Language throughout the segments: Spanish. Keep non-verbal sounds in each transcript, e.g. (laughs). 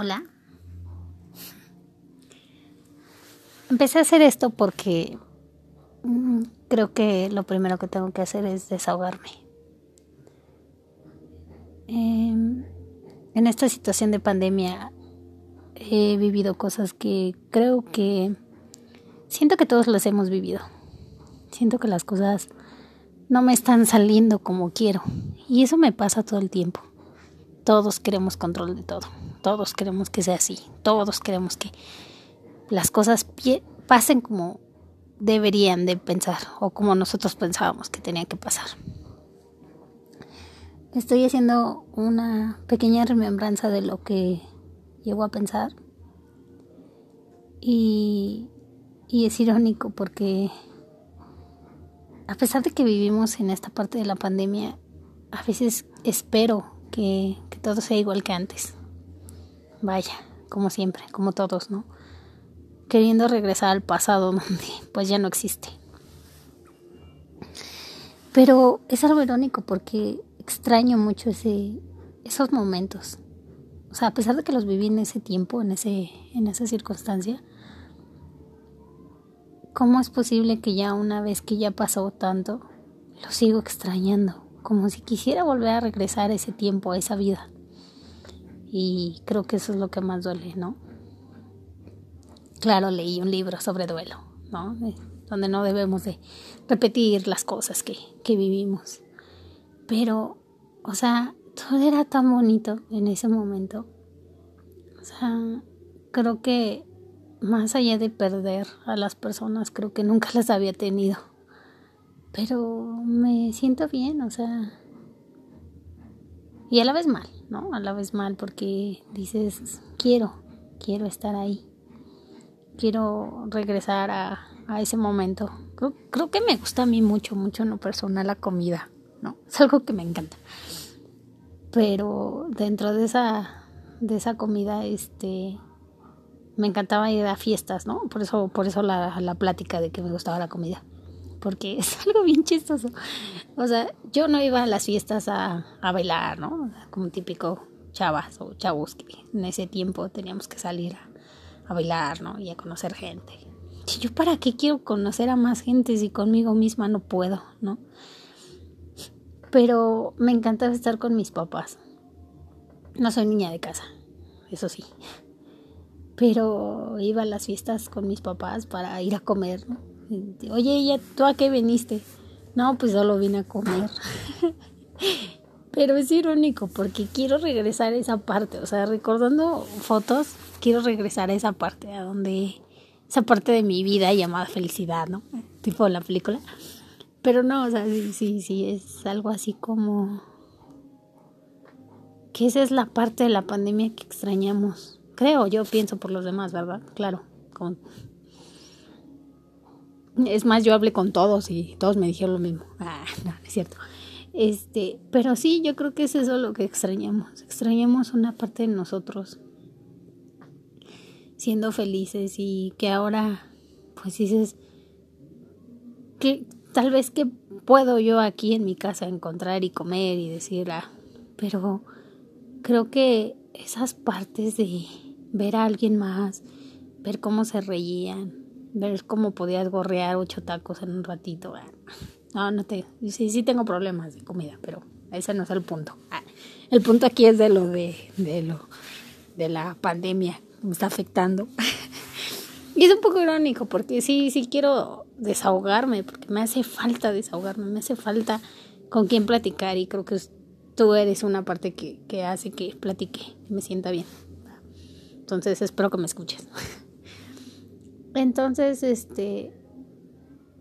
Hola. Empecé a hacer esto porque mm, creo que lo primero que tengo que hacer es desahogarme. Em, en esta situación de pandemia he vivido cosas que creo que siento que todos las hemos vivido. Siento que las cosas no me están saliendo como quiero y eso me pasa todo el tiempo. Todos queremos control de todo. Todos queremos que sea así. Todos queremos que las cosas pasen como deberían de pensar o como nosotros pensábamos que tenían que pasar. Estoy haciendo una pequeña remembranza de lo que llego a pensar y, es irónico porque a pesar de que vivimos en esta parte de la pandemia, a veces espero que todo sea igual que antes. Vaya, como siempre, como todos, ¿no? Queriendo regresar al pasado (laughs) donde pues ya no existe. Pero es algo irónico porque extraño mucho ese, esos momentos. O sea, a pesar de que los viví en ese tiempo, en, ese, en esa circunstancia, ¿cómo es posible que ya una vez que ya pasó tanto, lo sigo extrañando? Como si quisiera volver a regresar a ese tiempo, a esa vida. Y creo que eso es lo que más duele, ¿no? Claro, leí un libro sobre duelo, ¿no? donde no debemos de repetir las cosas que, que vivimos. Pero, o sea, todo era tan bonito en ese momento. O sea, creo que más allá de perder a las personas, creo que nunca las había tenido. Pero me siento bien, o sea, y a la vez mal, ¿no? A la vez mal porque dices, quiero, quiero estar ahí. Quiero regresar a, a ese momento. Creo, creo, que me gusta a mí mucho, mucho en lo personal la comida, ¿no? (laughs) Es algo que me encanta. Pero dentro de esa, de esa comida, este, me encantaba ir a fiestas, ¿no? Por eso, por eso la, la plática de que me gustaba la comida porque es (laughs) algo bien chistoso. O sea, yo no iba a las fiestas a, a bailar, ¿no? Como típico chavas o chavos que en ese tiempo teníamos que salir a, bailar, ¿no? Y a conocer gente. Y yo para qué quiero conocer a más gente si conmigo misma no puedo, ¿no? Pero me encantaba estar con mis papás. No soy niña de casa, eso sí. Pero iba a las fiestas con mis papás para ir a comer, ¿no? Oye, ¿ya tú a qué viniste? No, pues solo vine a comer. (laughs) Pero es irónico porque quiero regresar a esa parte, o sea, recordando fotos, quiero regresar a esa parte, a donde esa parte de mi vida llamada felicidad, ¿no? Tipo la película. Pero no, o sea, sí, sí, sí, es algo así como que esa es la parte de la pandemia que extrañamos. Creo, yo pienso por los demás, ¿verdad? Claro, con es más, yo hablé con todos y todos me dijeron lo mismo. Ah, no, es cierto. Este, pero sí, yo creo que es eso lo que extrañamos. Extrañamos una parte de nosotros siendo felices y que ahora, pues dices, que tal vez que puedo yo aquí en mi casa encontrar y comer y decir, ah, pero creo que esas partes de ver a alguien más, ver cómo se reían, ver cómo podías gorrear ocho tacos en un ratito. Ah, no, no te. Sí, sí tengo problemas de comida, pero ese no es el punto. Ah, el punto aquí es de lo de, de lo de la pandemia que me está afectando. (laughs) Y es un poco irónico porque sí, sí quiero desahogarme, porque me hace falta desahogarme, me hace falta con quién platicar y creo que tú eres una parte que, que hace que platique, y me sienta bien. Entonces espero que me escuches. (laughs) Entonces, este,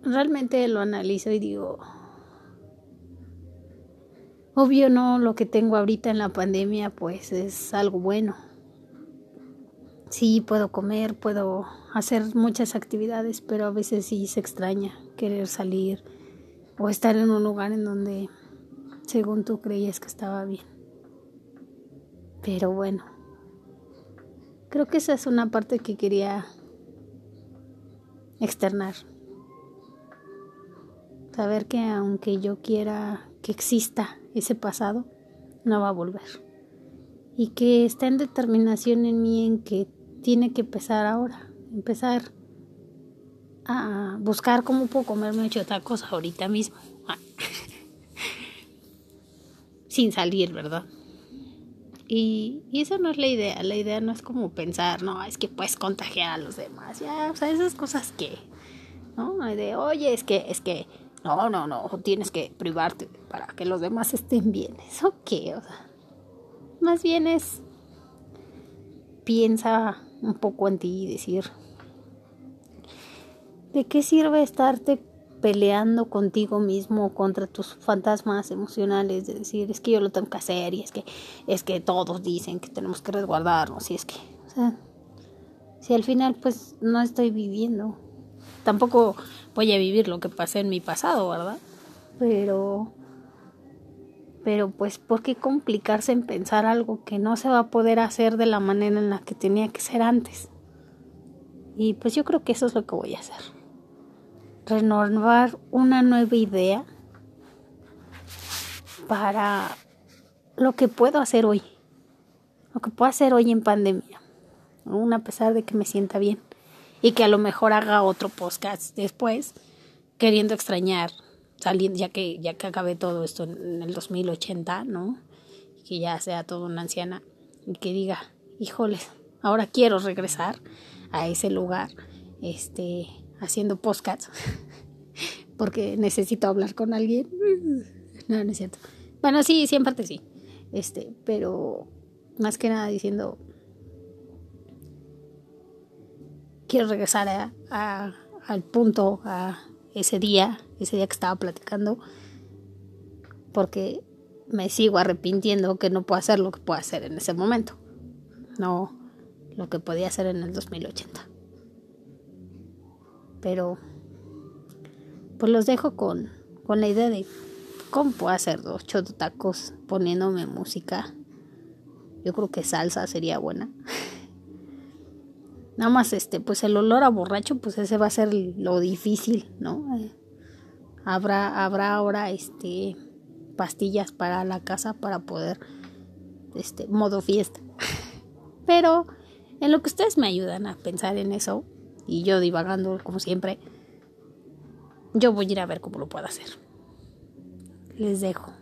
realmente lo analizo y digo, obvio no, lo que tengo ahorita en la pandemia pues es algo bueno. Sí, puedo comer, puedo hacer muchas actividades, pero a veces sí se extraña querer salir o estar en un lugar en donde según tú creías que estaba bien. Pero bueno, creo que esa es una parte que quería externar. Saber que aunque yo quiera que exista ese pasado, no va a volver. y que está en determinación en mí en que tiene que empezar ahora, empezar a buscar cómo puedo comerme ocho tacos ahorita mismo. (laughs) Sin salir, ¿verdad? Y, y eso no es la idea, la idea no es como pensar, no, es que puedes contagiar a los demás, ya, o sea, esas cosas que, ¿no? De, oye, es que, es que, no, no, no, tienes que privarte para que los demás estén bien, ¿eso qué? O sea, más bien es, piensa un poco en ti y decir, ¿de qué sirve estarte peleando contigo mismo contra tus fantasmas emocionales de decir es que yo lo tengo que hacer y es que es que todos dicen que tenemos que resguardarnos y es que o sea si al final pues no estoy viviendo. Tampoco voy a vivir lo que pasé en mi pasado verdad pero pero pues por qué complicarse en pensar algo que no se va a poder hacer de la manera en la que tenía que ser antes y pues yo creo que eso es lo que voy a hacer renovar una nueva idea para lo que puedo hacer hoy, lo que puedo hacer hoy en pandemia, aún a pesar de que me sienta bien y que a lo mejor haga otro podcast después, queriendo extrañar, saliendo ya que ya que acabé todo esto en el 2080, ¿no? que ya sea toda una anciana y que diga, híjoles, ahora quiero regresar a ese lugar, este, haciendo podcasts (laughs) porque necesito hablar con alguien. No, no es cierto. Bueno, sí, sí, en parte sí. Este, pero más que nada diciendo quiero regresar a, al punto, a ese día, ese día que estaba platicando, porque me sigo arrepintiendo que no puedo hacer lo que puedo hacer en ese momento, no lo que podía hacer en el 2080 pero pues los dejo con, con la idea de cómo puedo hacer dos tacos poniéndome música. Yo creo que salsa sería buena. (laughs) Nada más este, pues el olor a borracho, pues ese va a ser lo difícil, ¿no? Eh, habrá, habrá ahora este pastillas para la casa para poder este modo fiesta. (laughs) Pero en lo que ustedes me ayudan a pensar en eso, y yo divagando como siempre, yo voy a ir a ver cómo lo puedo hacer. Les dejo.